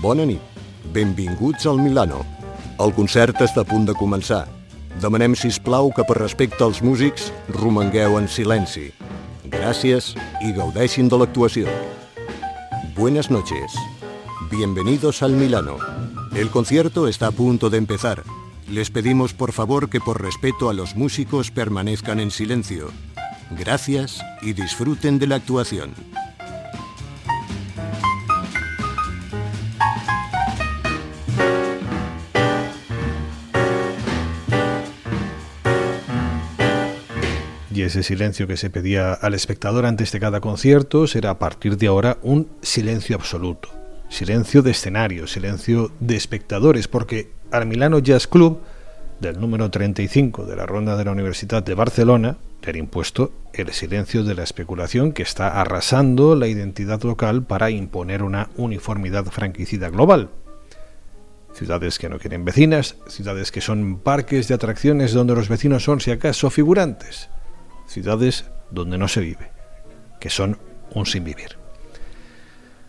Bona nit. Benvinguts al Milano. El concert està a punt de començar. Demanem, si plau que per respecte als músics romangueu en silenci. Gràcies i gaudeixin de l'actuació. Buenas noches. Bienvenidos al Milano. El concierto está a punto de empezar. Les pedimos por favor que por respeto a los músicos permanezcan en silencio. Gracias y disfruten de la actuación. Ese silencio que se pedía al espectador antes de cada concierto será a partir de ahora un silencio absoluto. Silencio de escenario, silencio de espectadores, porque al Milano Jazz Club, del número 35 de la ronda de la Universidad de Barcelona, le impuesto el silencio de la especulación que está arrasando la identidad local para imponer una uniformidad franquicida global. Ciudades que no quieren vecinas, ciudades que son parques de atracciones donde los vecinos son, si acaso, figurantes, ciudades donde no se vive, que son un sin vivir.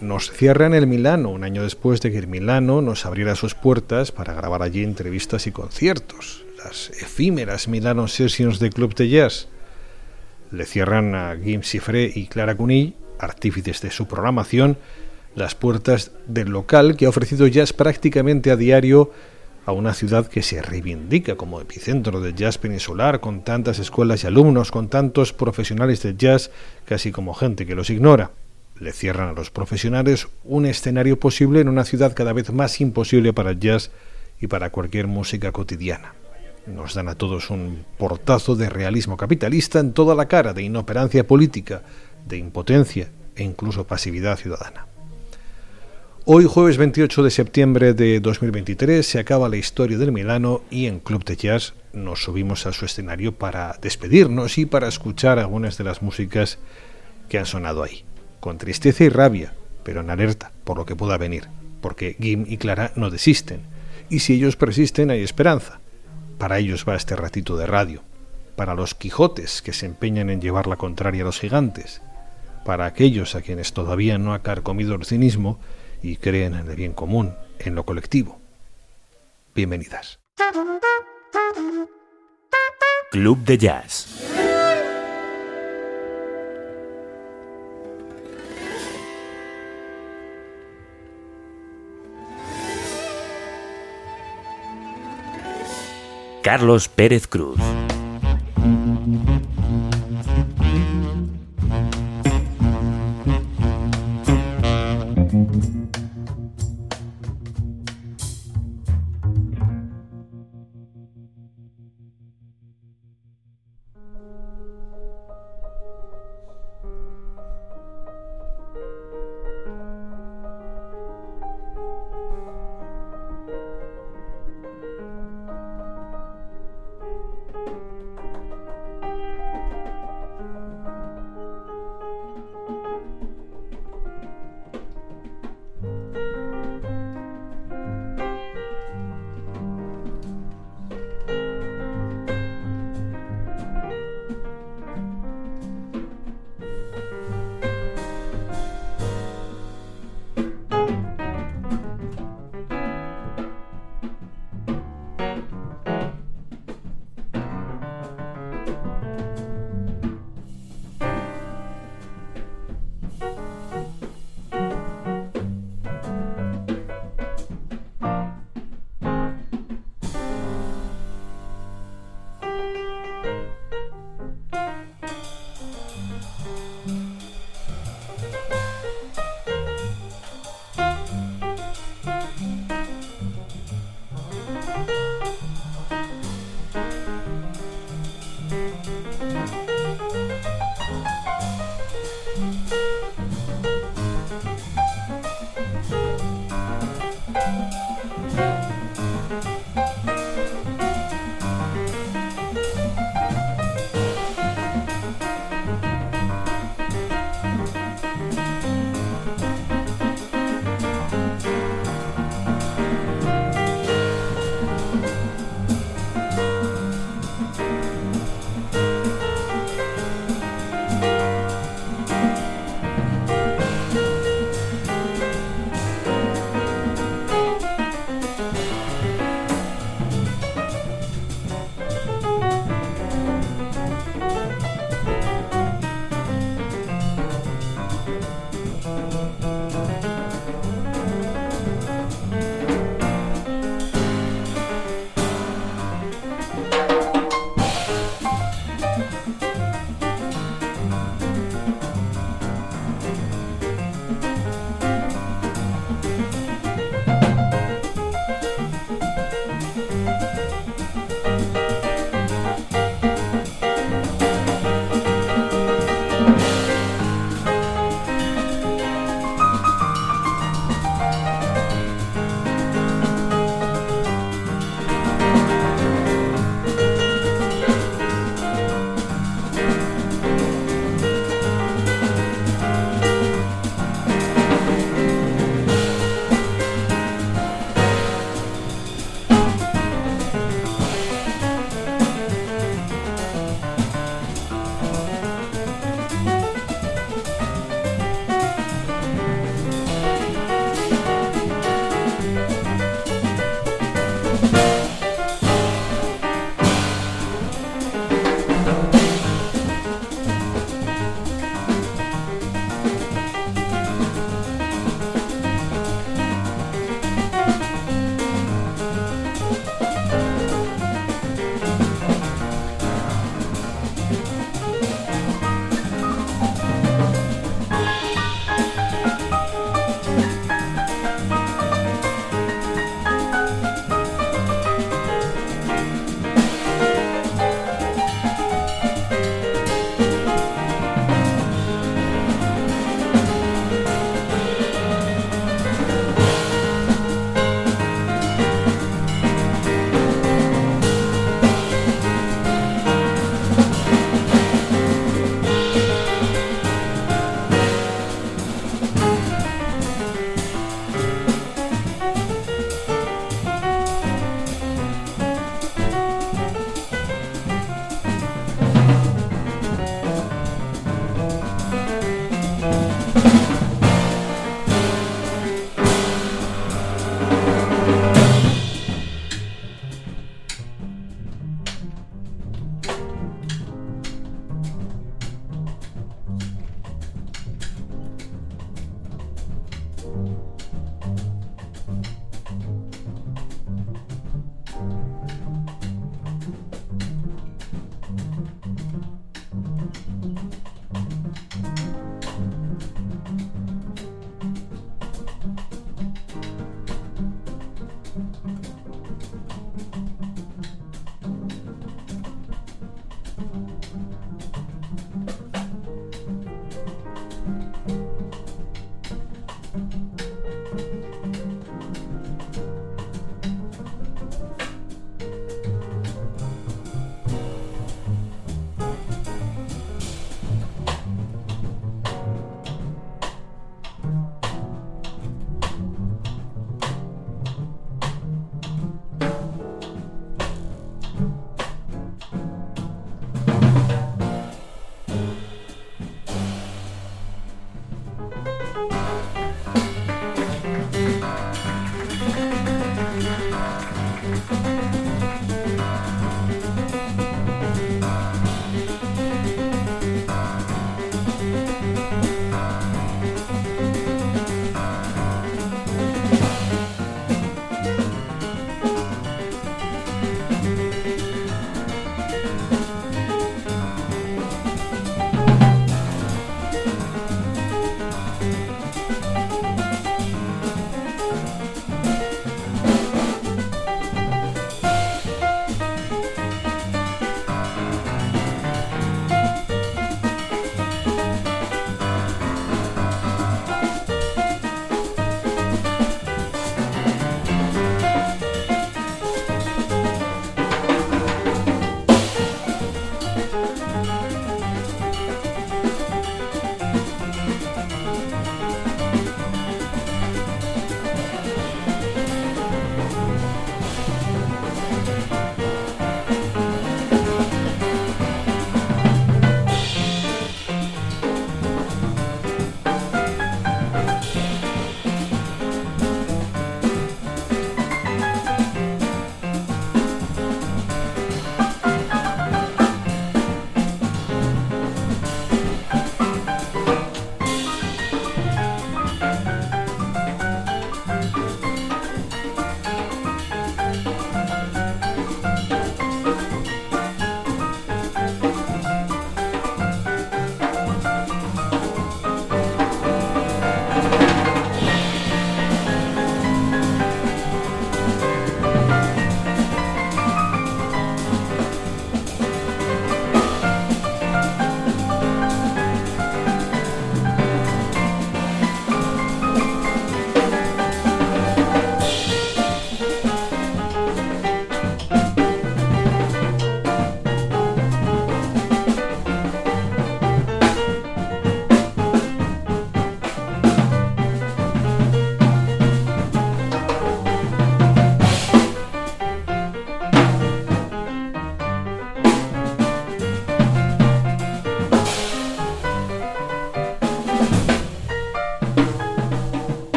Nos cierran el Milano un año después de que el Milano nos abriera sus puertas para grabar allí entrevistas y conciertos, las efímeras Milano Sessions de Club de Jazz. Le cierran a Gim Sifré y Clara Cunill, artífices de su programación, las puertas del local que ha ofrecido jazz prácticamente a diario a una ciudad que se reivindica como epicentro del jazz peninsular, con tantas escuelas y alumnos, con tantos profesionales del jazz, casi como gente que los ignora. Le cierran a los profesionales un escenario posible en una ciudad cada vez más imposible para el jazz y para cualquier música cotidiana. Nos dan a todos un portazo de realismo capitalista en toda la cara, de inoperancia política, de impotencia e incluso pasividad ciudadana. Hoy, jueves 28 de septiembre de 2023, se acaba la historia del Milano y en Club de Jazz nos subimos a su escenario para despedirnos y para escuchar algunas de las músicas que han sonado ahí. Con tristeza y rabia, pero en alerta por lo que pueda venir, porque Gim y Clara no desisten. Y si ellos persisten, hay esperanza. Para ellos va este ratito de radio. Para los Quijotes que se empeñan en llevar la contraria a los gigantes. Para aquellos a quienes todavía no ha carcomido el cinismo y creen en el bien común, en lo colectivo. Bienvenidas. Club de Jazz. Carlos Pérez Cruz.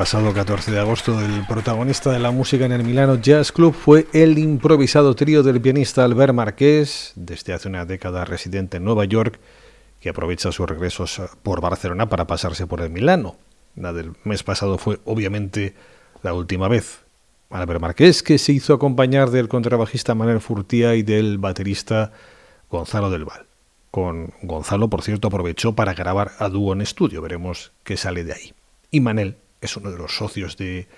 Pasado 14 de agosto, el protagonista de la música en el Milano Jazz Club fue el improvisado trío del pianista Albert Marqués, desde hace una década residente en Nueva York, que aprovecha sus regresos por Barcelona para pasarse por el Milano. La del mes pasado fue obviamente la última vez. Albert Marqués, que se hizo acompañar del contrabajista Manuel Furtía y del baterista Gonzalo del Val. Con Gonzalo, por cierto, aprovechó para grabar a dúo en estudio. Veremos qué sale de ahí. Y Manel es uno de los socios de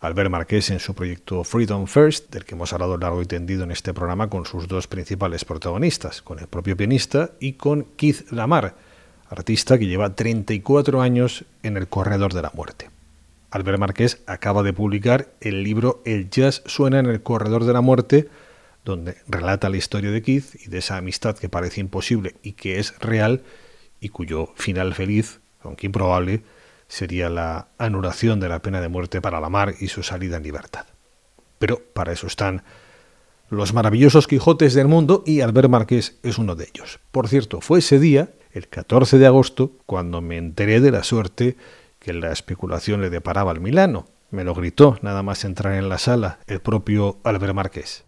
Albert Marqués en su proyecto Freedom First, del que hemos hablado largo y tendido en este programa con sus dos principales protagonistas, con el propio pianista y con Keith Lamar, artista que lleva 34 años en el corredor de la muerte. Albert Marqués acaba de publicar el libro El jazz suena en el corredor de la muerte, donde relata la historia de Keith y de esa amistad que parece imposible y que es real y cuyo final feliz, aunque improbable, sería la anulación de la pena de muerte para la mar y su salida en libertad. Pero para eso están los maravillosos Quijotes del mundo y Albert Marqués es uno de ellos. Por cierto, fue ese día, el 14 de agosto, cuando me enteré de la suerte que la especulación le deparaba al Milano. Me lo gritó nada más entrar en la sala el propio Albert Marqués.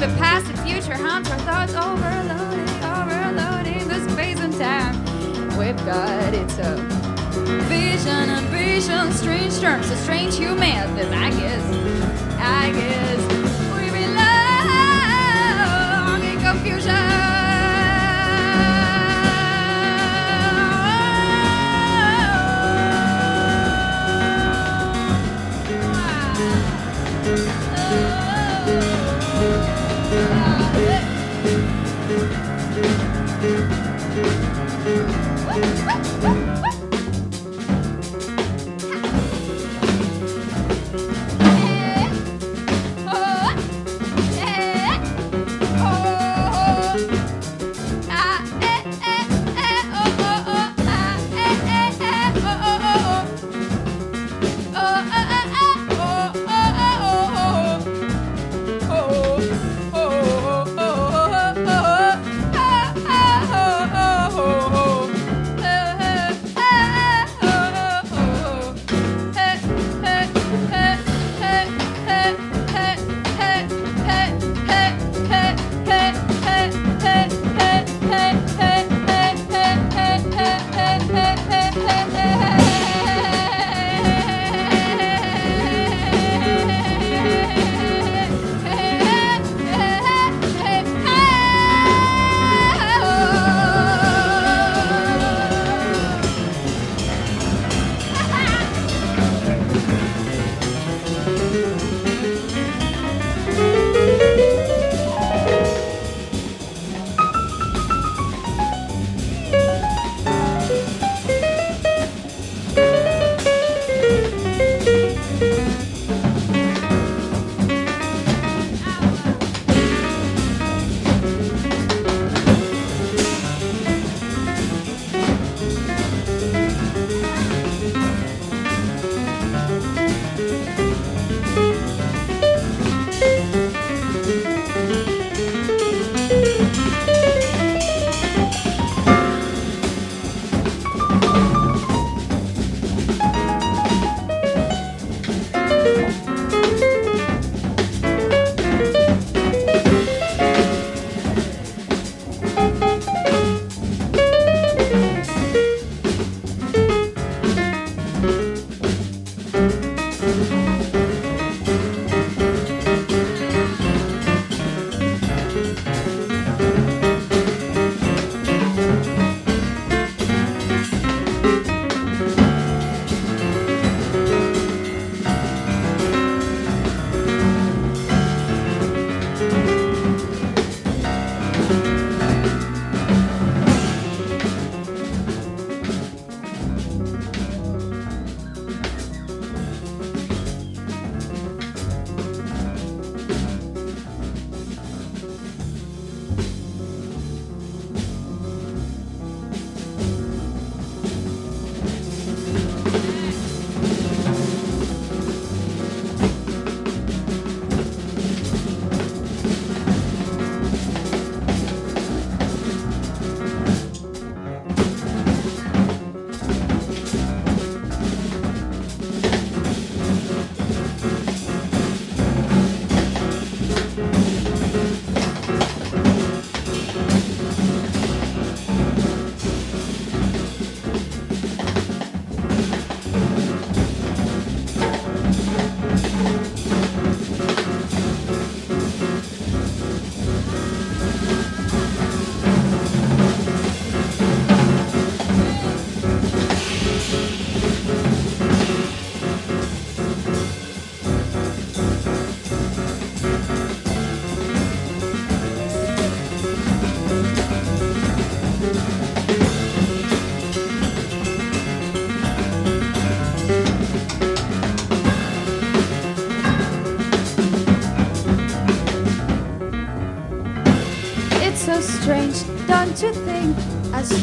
the past and future haunt our thoughts, overloading, overloading the space and time. We've got it so. Vision and vision, strange terms, a strange human. Then I guess, I guess.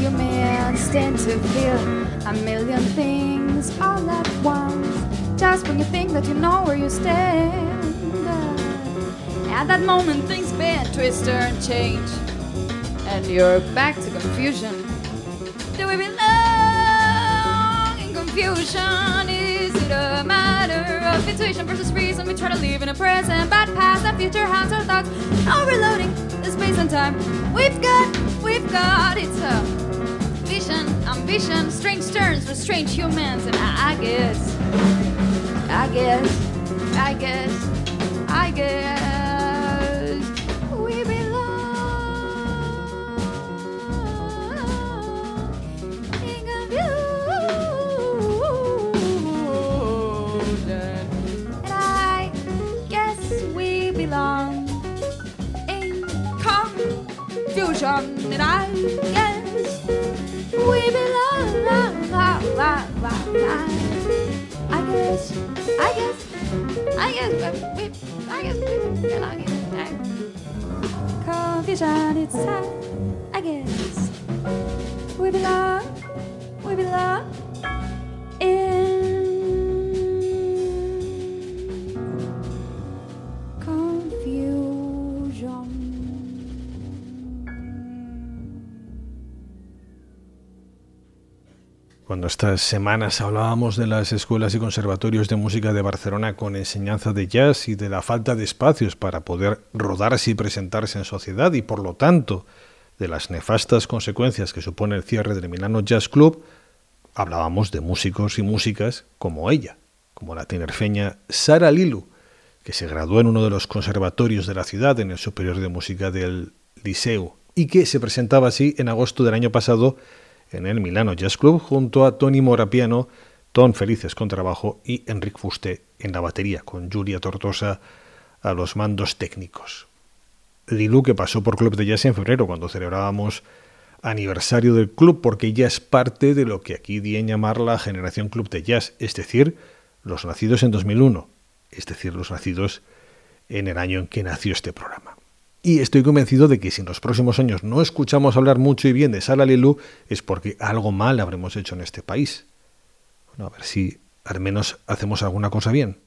Humans tend to feel a million things all at once. Just when you think that you know where you stand. At that moment, things bend, twist, and change. And you're back to confusion. Do we belong in confusion? Is it a matter of intuition versus reason? We try to live in a present, but past and future hands our thoughts. Overloading the space and time. We've got, we've got it's a vision, strange turns for strange humans, and I, I guess, I guess, I guess, I guess we belong in confusion, and I guess we belong in confusion, and I Coffee shot, it's time, I guess. We belong. Cuando estas semanas hablábamos de las escuelas y conservatorios de música de Barcelona con enseñanza de jazz y de la falta de espacios para poder rodarse y presentarse en sociedad y por lo tanto de las nefastas consecuencias que supone el cierre del Milano Jazz Club, hablábamos de músicos y músicas como ella, como la tinerfeña Sara Lilu, que se graduó en uno de los conservatorios de la ciudad en el Superior de Música del Liceu y que se presentaba así en agosto del año pasado en el Milano Jazz Club junto a Tony Morapiano, Ton Felices con trabajo y Enric Fuste en la batería, con Julia Tortosa a los mandos técnicos. Lilu que pasó por Club de Jazz en febrero cuando celebrábamos aniversario del club porque ya es parte de lo que aquí di en llamar la generación Club de Jazz, es decir, los nacidos en 2001, es decir, los nacidos en el año en que nació este programa. Y estoy convencido de que si en los próximos años no escuchamos hablar mucho y bien de Sara es porque algo mal habremos hecho en este país. Bueno, a ver si al menos hacemos alguna cosa bien.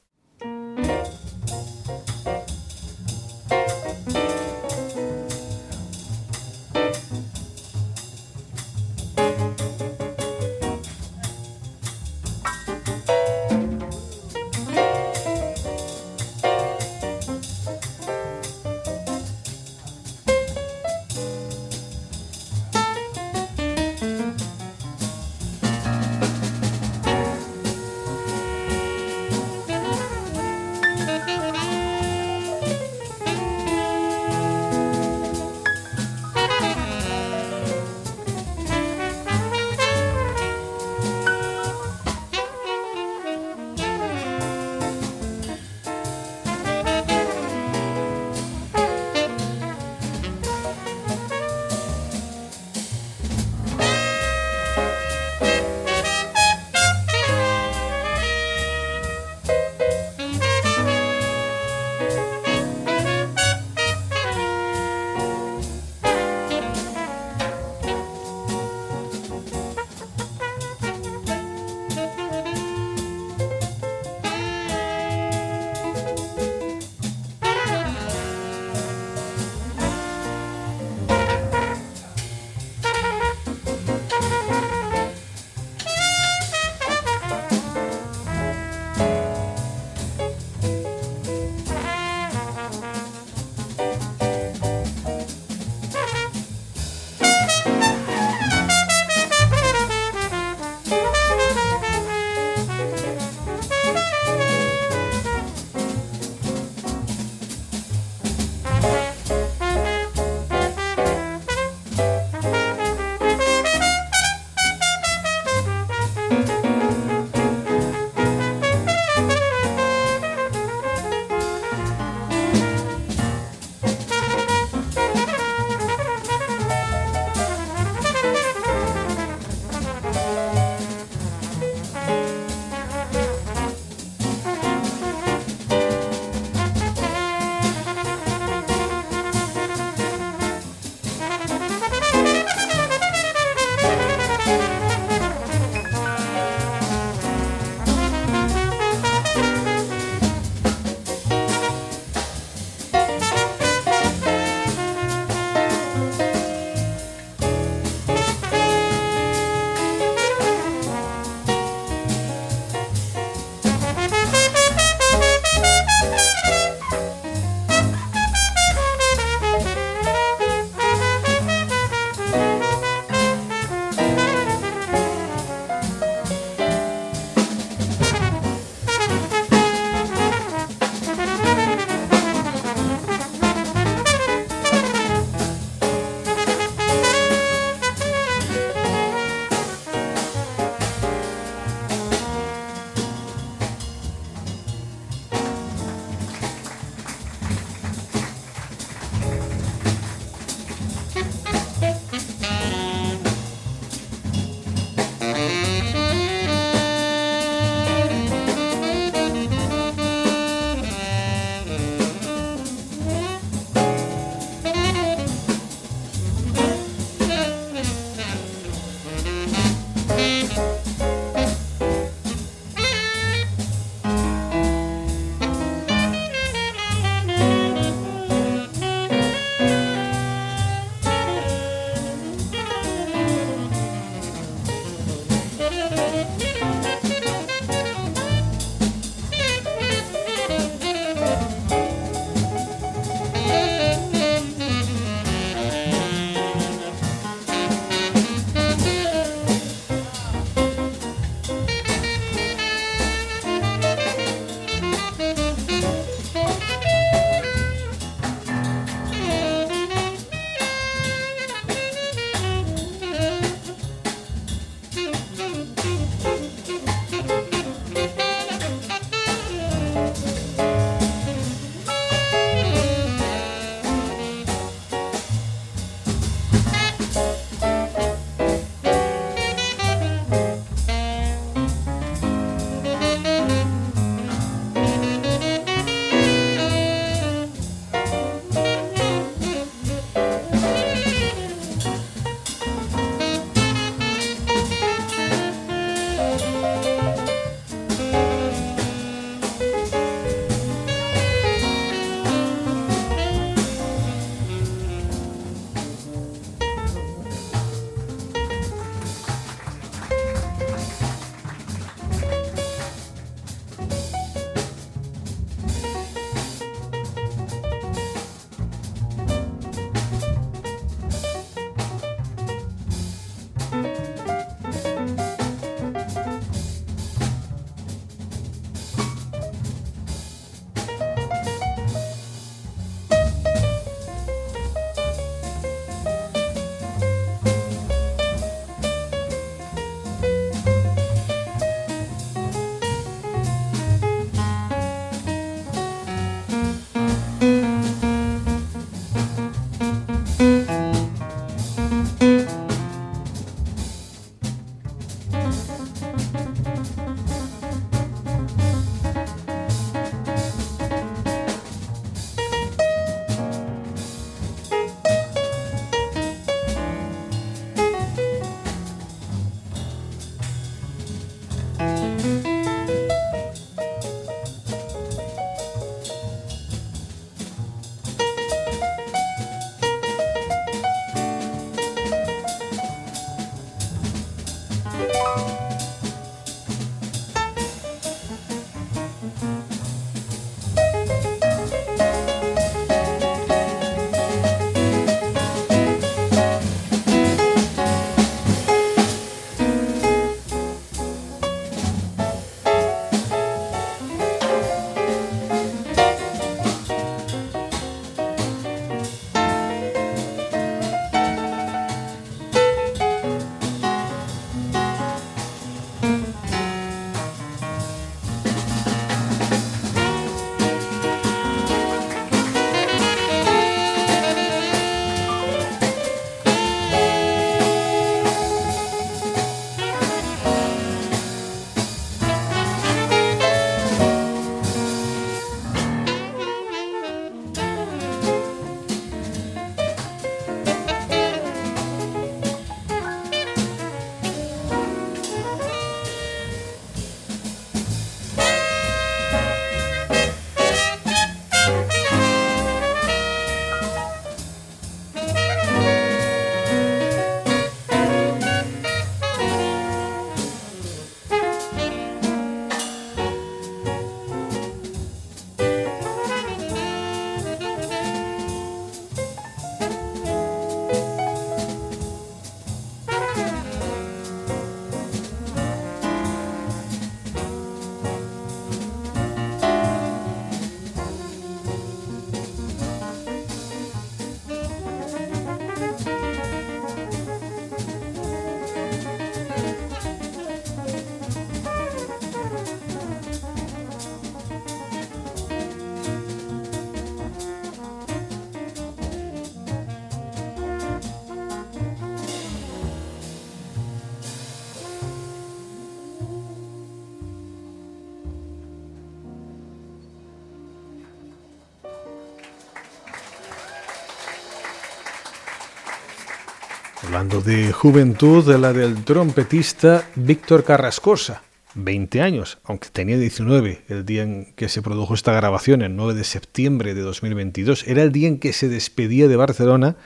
Hablando de juventud, de la del trompetista Víctor Carrascosa, 20 años, aunque tenía 19 el día en que se produjo esta grabación, el 9 de septiembre de 2022, era el día en que se despedía de Barcelona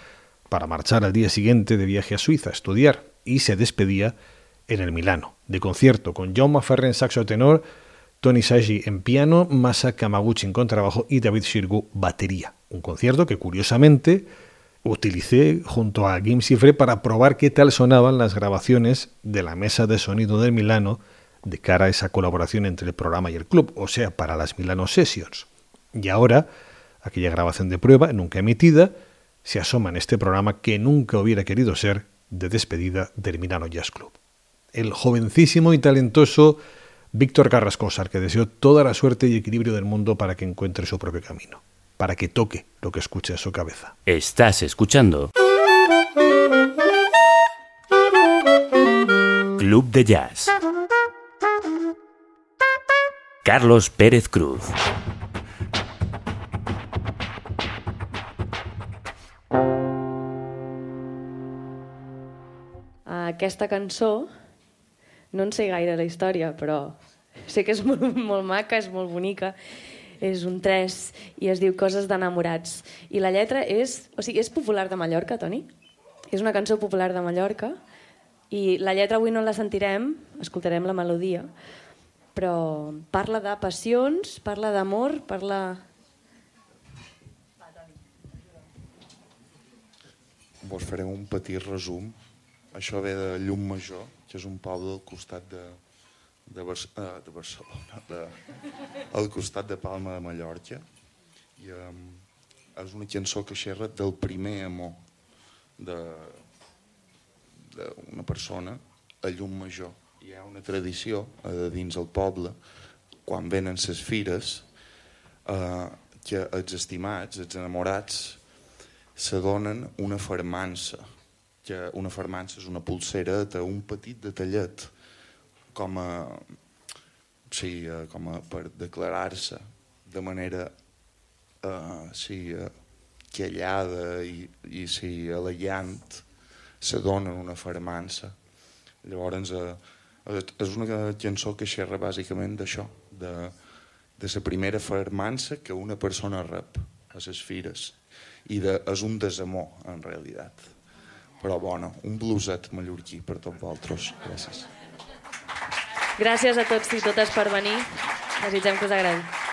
para marchar al día siguiente de viaje a Suiza a estudiar y se despedía en el Milano, de concierto con Jaume Ferrer en saxo tenor, Tony Sagi en piano, Masa Kamaguchi en contrabajo y David Shirgu batería. Un concierto que curiosamente utilicé junto a Game Cifre para probar qué tal sonaban las grabaciones de la mesa de sonido del Milano de cara a esa colaboración entre el programa y el club, o sea, para las Milano Sessions. Y ahora, aquella grabación de prueba, nunca emitida, se asoma en este programa que nunca hubiera querido ser de despedida del Milano Jazz Club. El jovencísimo y talentoso Víctor Carrascosa, que deseo toda la suerte y equilibrio del mundo para que encuentre su propio camino para que toque lo que escuche en su cabeza. Estás escuchando Club de Jazz. Carlos Pérez Cruz. Aquesta cançó, no en sé gaire la història, però sé que és molt, molt maca, és molt bonica, és un 3 i es diu Coses d'enamorats. I la lletra és... O sigui, és popular de Mallorca, Toni? És una cançó popular de Mallorca i la lletra avui no la sentirem, escoltarem la melodia, però parla de passions, parla d'amor, parla... Vos faré un petit resum. Això ve de Llum Major, que és un poble al costat de, de, Bar uh, de Barcelona, de, al costat de Palma de Mallorca. I um, és una cançó que xerra del primer amor d'una persona a llum major. Hi ha una tradició uh, dins el poble, quan venen ses fires, uh, que els estimats, els enamorats, se donen una fermança, que una fermança és una pulsera un petit detallet com a, sí, eh, com a per declarar-se de manera uh, sí, uh, quellada i, i sí, elegant se donen una fermança. Llavors uh, és una cançó que xerra bàsicament d'això de, de la primera fermança que una persona rep a les fires i de, és un desamor en realitat. Però bueno, un bluset mallorquí per tots vosaltres. Gràcies Gràcies a tots i totes per venir. Desitgem que us agradi.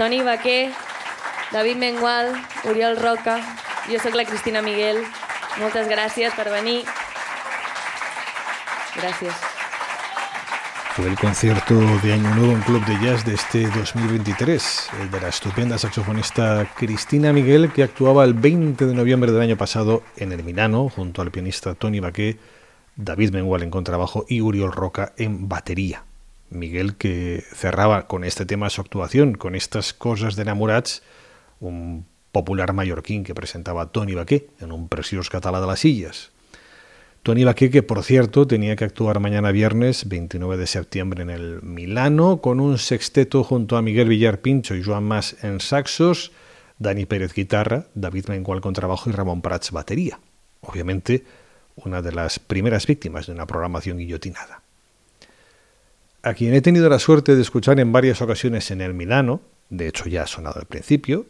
Toni Baquer, David Mengual, Oriol Roca, jo sóc la Cristina Miguel. Moltes gràcies per venir. Gràcies. Fue el concierto de Año Nuevo en Club de Jazz de este 2023, el de la estupenda saxofonista Cristina Miguel, que actuaba el 20 de noviembre del año pasado en el Milano, junto al pianista Tony Baquet, David Mengual en contrabajo y Uriol Roca en batería. Miguel que cerraba con este tema su actuación, con estas cosas de enamorats, un popular mallorquín que presentaba Tony Baquet en un preciós català de las sillas. Tony Baquet, que por cierto tenía que actuar mañana viernes 29 de septiembre en el Milano con un sexteto junto a Miguel Villar Pincho y Joan Mas en saxos, Dani Pérez guitarra, David Mengual contrabajo y Ramón Prats batería. Obviamente, una de las primeras víctimas de una programación guillotinada. A quien he tenido la suerte de escuchar en varias ocasiones en el Milano, de hecho ya ha sonado al principio,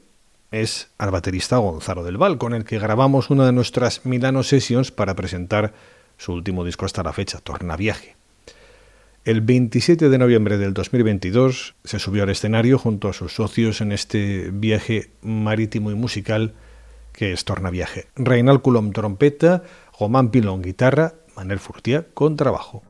es al baterista Gonzalo del Val, con el que grabamos una de nuestras Milano Sessions para presentar su último disco hasta la fecha, Torna Viaje. El 27 de noviembre del 2022 se subió al escenario junto a sus socios en este viaje marítimo y musical que es Torna Viaje. Reinal Coulomb trompeta, Román Pilón guitarra, Manel Furtia con trabajo.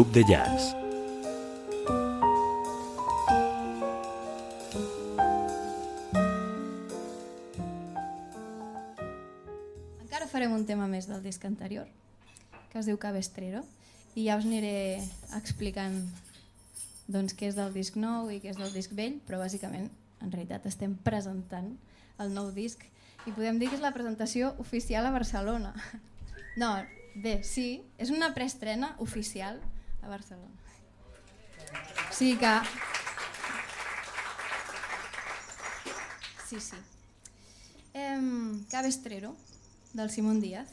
Club de Jazz. Encara farem un tema més del disc anterior, que es diu Cabestrero, i ja us aniré explicant doncs, què és del disc nou i què és del disc vell, però bàsicament, en realitat, estem presentant el nou disc i podem dir que és la presentació oficial a Barcelona. No, bé, sí, és una preestrena oficial Barcelona. Sí que... Sí, sí. Em, Cabestrero, del Simón Díaz.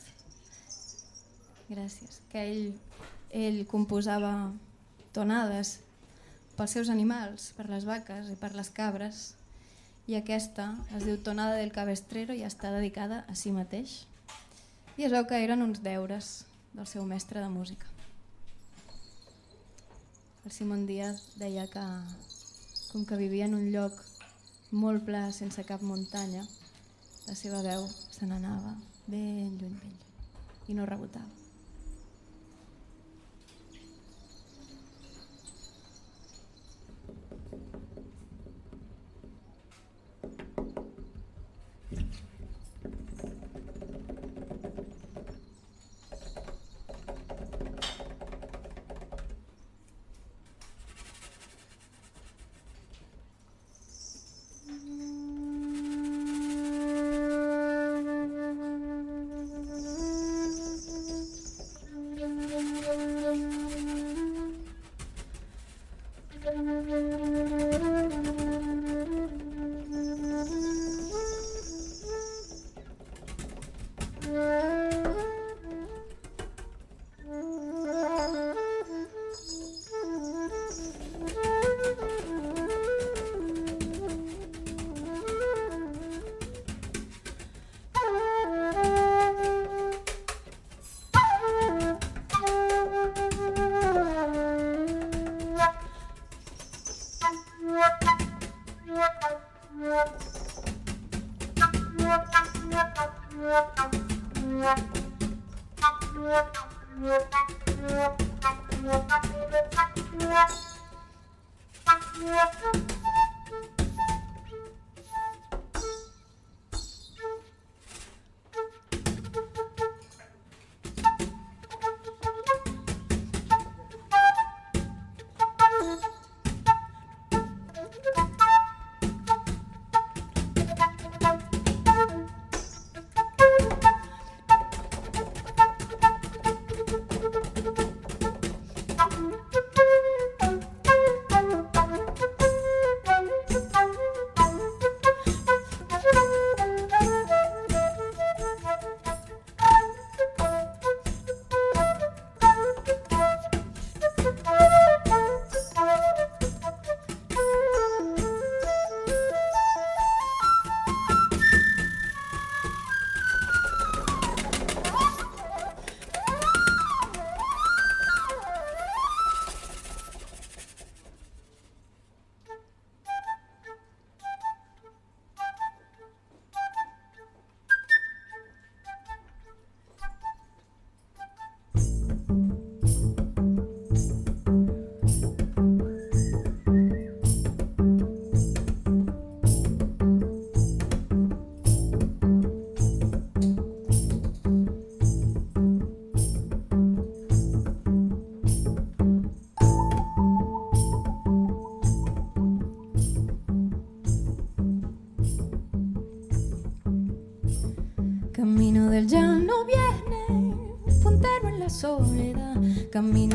Gràcies. Que ell, ell composava tonades pels seus animals, per les vaques i per les cabres, i aquesta es diu Tonada del Cabestrero i està dedicada a si mateix. I es veu que eren uns deures del seu mestre de música. El Simón Díaz deia que com que vivia en un lloc molt pla sense cap muntanya, la seva veu se n'anava ben lluny, ben lluny, i no rebotava. Camino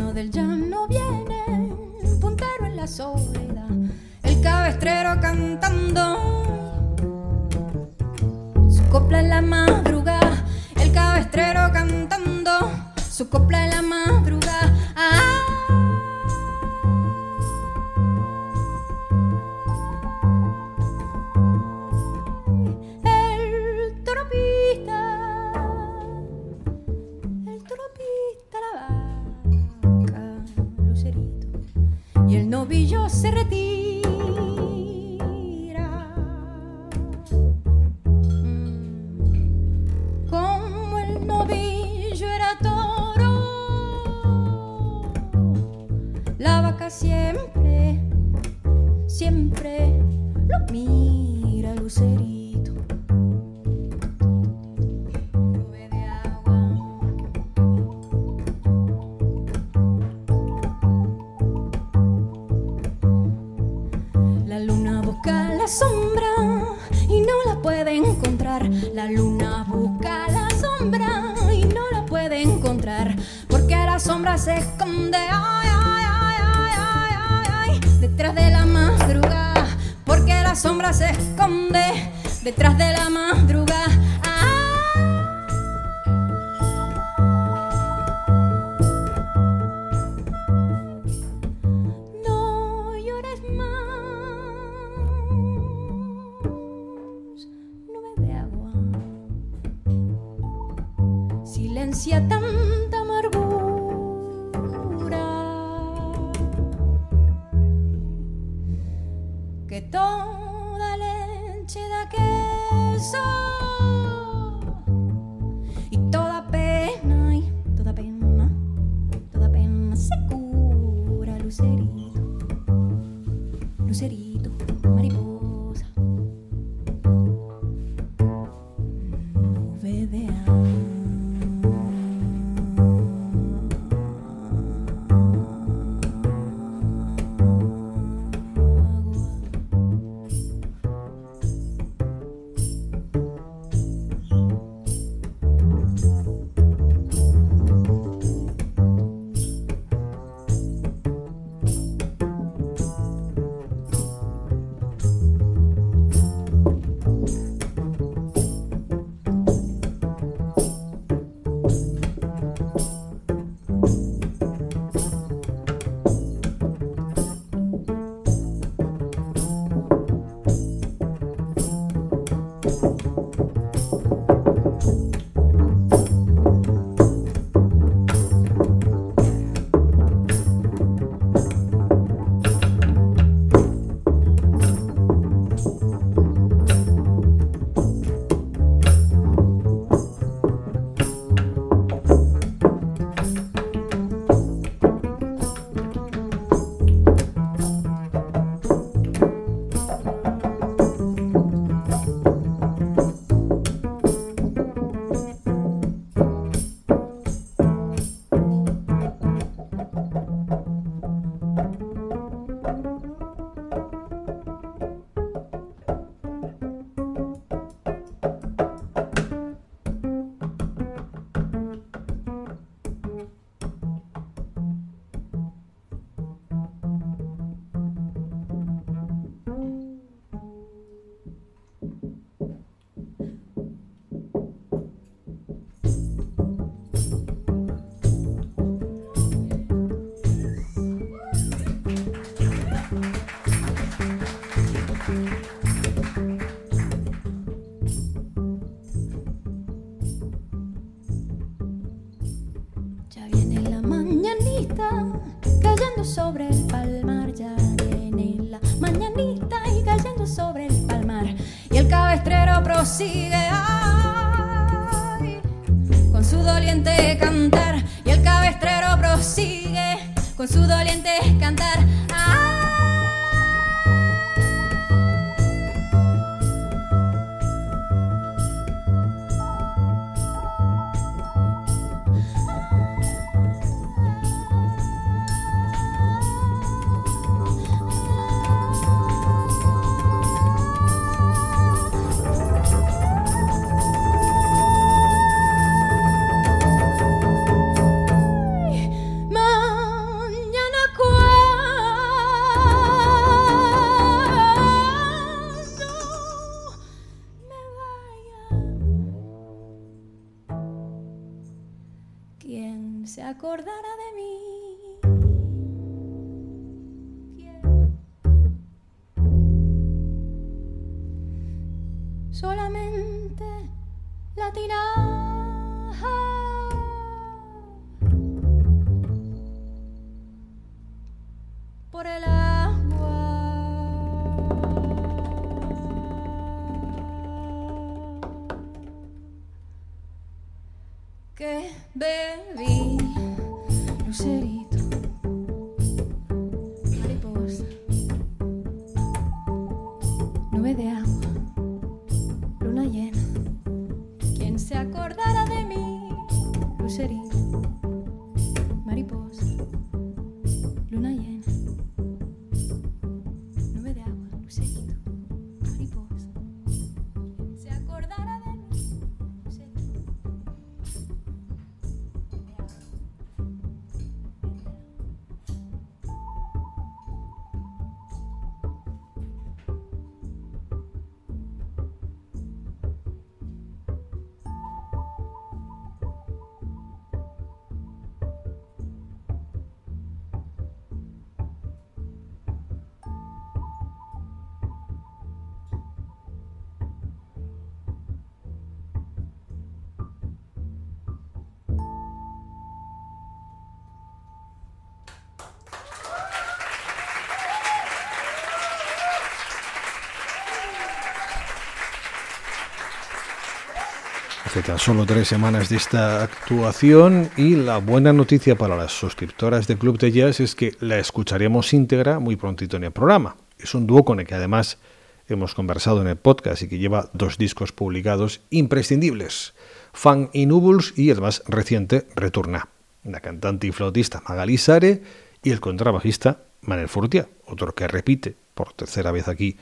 Tan solo tres semanas de esta actuación y la buena noticia para las suscriptoras de Club de Jazz es que la escucharemos íntegra muy prontito en el programa. Es un dúo con el que además hemos conversado en el podcast y que lleva dos discos publicados imprescindibles, Fan y Nubuls y el más reciente, Returna. La cantante y flautista Magali Sare y el contrabajista Manel Furtia, otro que repite por tercera vez aquí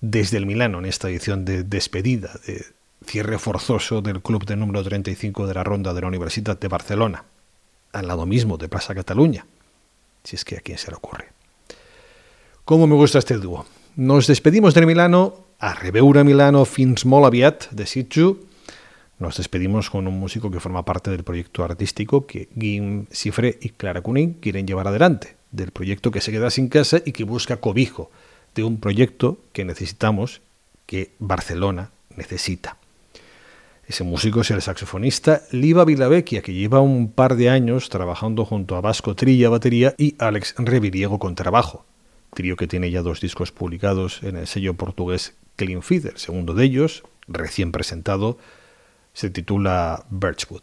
desde el Milano en esta edición de despedida, de cierre forzoso del club de número 35 de la ronda de la Universidad de Barcelona, al lado mismo de Plaza Cataluña, si es que a quién se le ocurre. ¿Cómo me gusta este dúo? Nos despedimos del Milano, a Rebeura Milano fins molt de Sitju. Nos despedimos con un músico que forma parte del proyecto artístico que Guim Cifre y Clara Cuning quieren llevar adelante, del proyecto que se queda sin casa y que busca cobijo, de un proyecto que necesitamos, que Barcelona necesita. Ese músico es el saxofonista Liva Vilavecchia, que lleva un par de años trabajando junto a Vasco Trilla batería y Alex Reviriego con trabajo. Trío que tiene ya dos discos publicados en el sello portugués Clean Feed. El segundo de ellos, recién presentado, se titula Birchwood.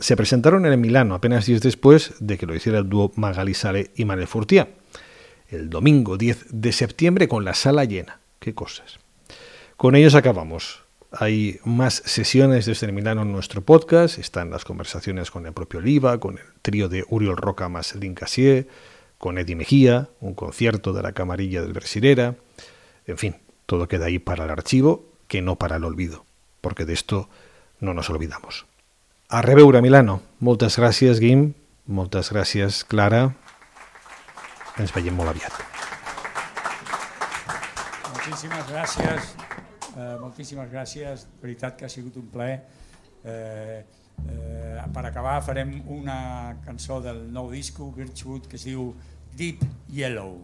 Se presentaron en Milano apenas días después de que lo hiciera el dúo Magali Sale y Manel Furtia. El domingo 10 de septiembre con la sala llena. Qué cosas. Con ellos acabamos. Hay más sesiones desde Milano en nuestro podcast. Están las conversaciones con el propio Oliva, con el trío de Uriol Roca más Lin Cassier, con Eddie Mejía, un concierto de la camarilla del Versirera. En fin, todo queda ahí para el archivo, que no para el olvido, porque de esto no nos olvidamos. A reveure, Milano. Moltes gràcies, Guim. Moltes gràcies, Clara. Ens veiem molt aviat. Moltíssimes gràcies, eh, moltíssimes gràcies, de veritat que ha sigut un plaer. Eh, eh, per acabar farem una cançó del nou disco, Birchwood, que es diu Deep Yellow.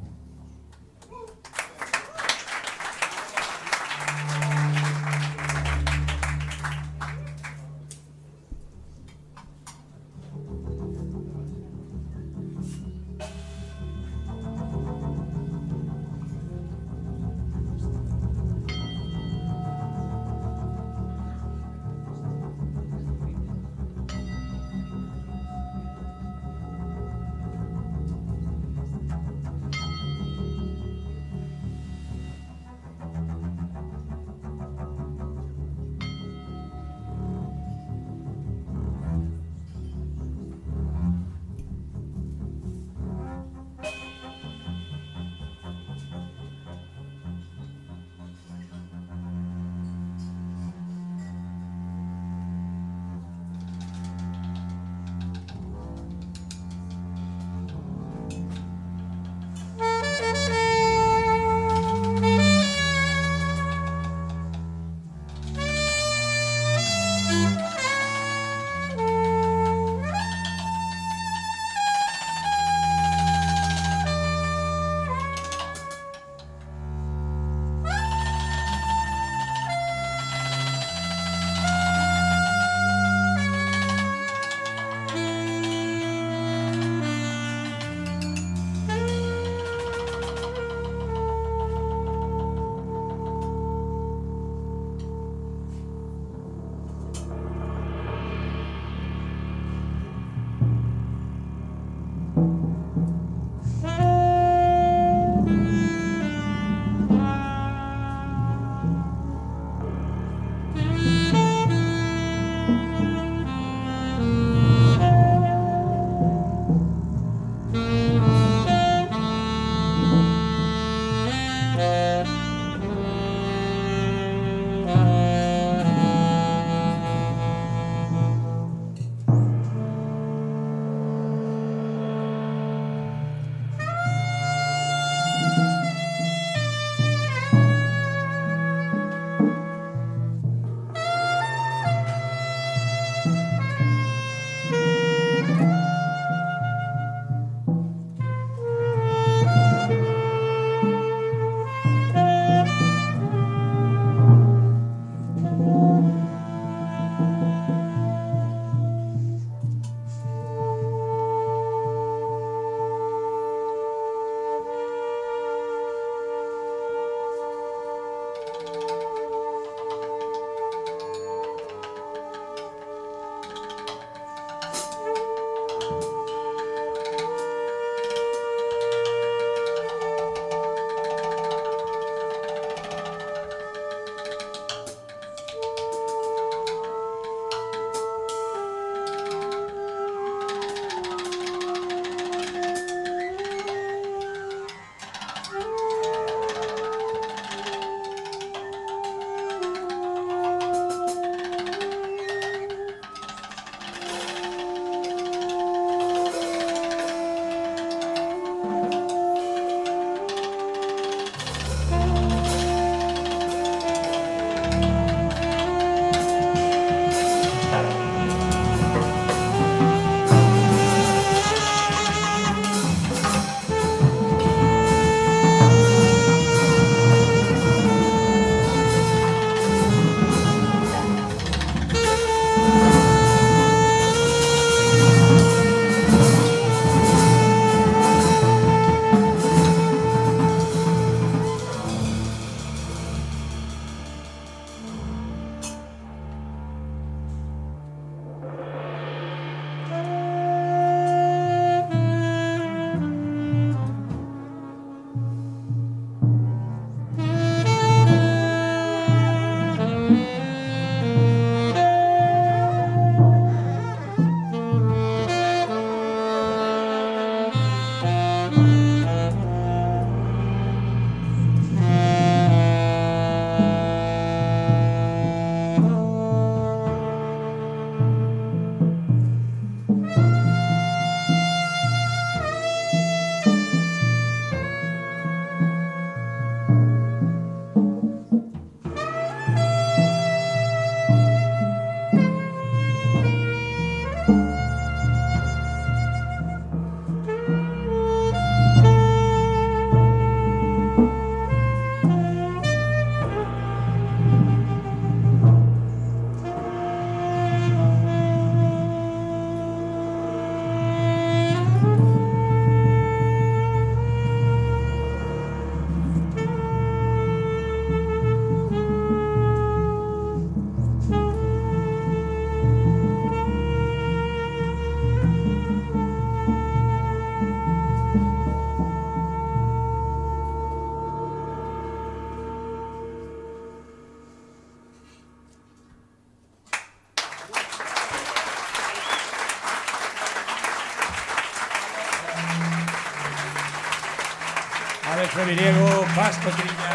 Jorge Viriego, Pasco Trinya,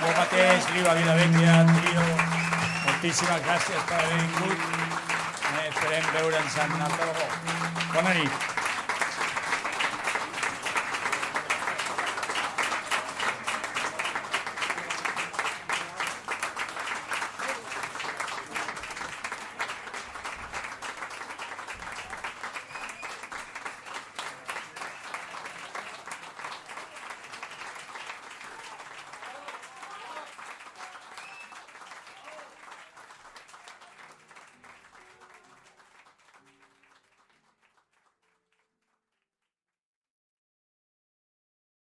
jo mateix, Liva Vilavecchia, Trio, moltíssimes gràcies per haver vingut. Eh, esperem veure'ns en altre Bona nit.